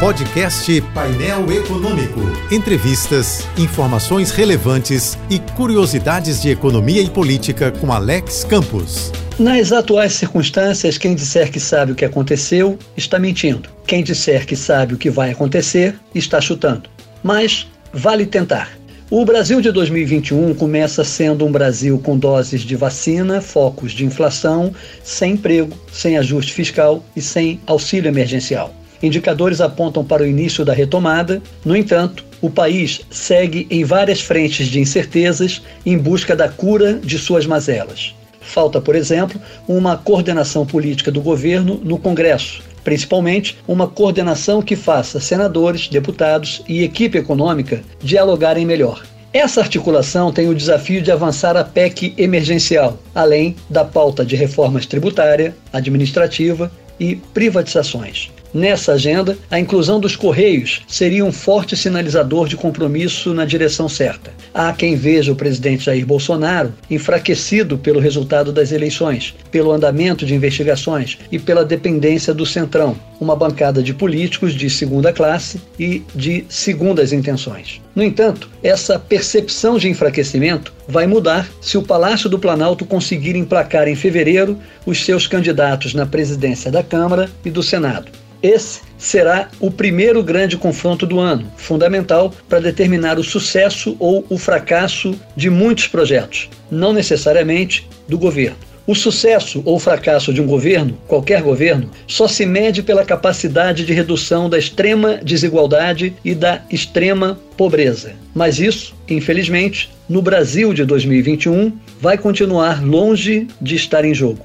Podcast Painel Econômico. Entrevistas, informações relevantes e curiosidades de economia e política com Alex Campos. Nas atuais circunstâncias, quem disser que sabe o que aconteceu está mentindo. Quem disser que sabe o que vai acontecer está chutando. Mas vale tentar. O Brasil de 2021 começa sendo um Brasil com doses de vacina, focos de inflação, sem emprego, sem ajuste fiscal e sem auxílio emergencial. Indicadores apontam para o início da retomada, no entanto, o país segue em várias frentes de incertezas em busca da cura de suas mazelas. Falta, por exemplo, uma coordenação política do governo no Congresso, principalmente uma coordenação que faça senadores, deputados e equipe econômica dialogarem melhor. Essa articulação tem o desafio de avançar a PEC emergencial, além da pauta de reformas tributária, administrativa e privatizações. Nessa agenda, a inclusão dos Correios seria um forte sinalizador de compromisso na direção certa. Há quem veja o presidente Jair Bolsonaro enfraquecido pelo resultado das eleições, pelo andamento de investigações e pela dependência do Centrão, uma bancada de políticos de segunda classe e de segundas intenções. No entanto, essa percepção de enfraquecimento vai mudar se o Palácio do Planalto conseguir emplacar em fevereiro os seus candidatos na presidência da Câmara e do Senado. Esse será o primeiro grande confronto do ano, fundamental para determinar o sucesso ou o fracasso de muitos projetos, não necessariamente do governo. O sucesso ou fracasso de um governo, qualquer governo, só se mede pela capacidade de redução da extrema desigualdade e da extrema pobreza. Mas isso, infelizmente, no Brasil de 2021, vai continuar longe de estar em jogo.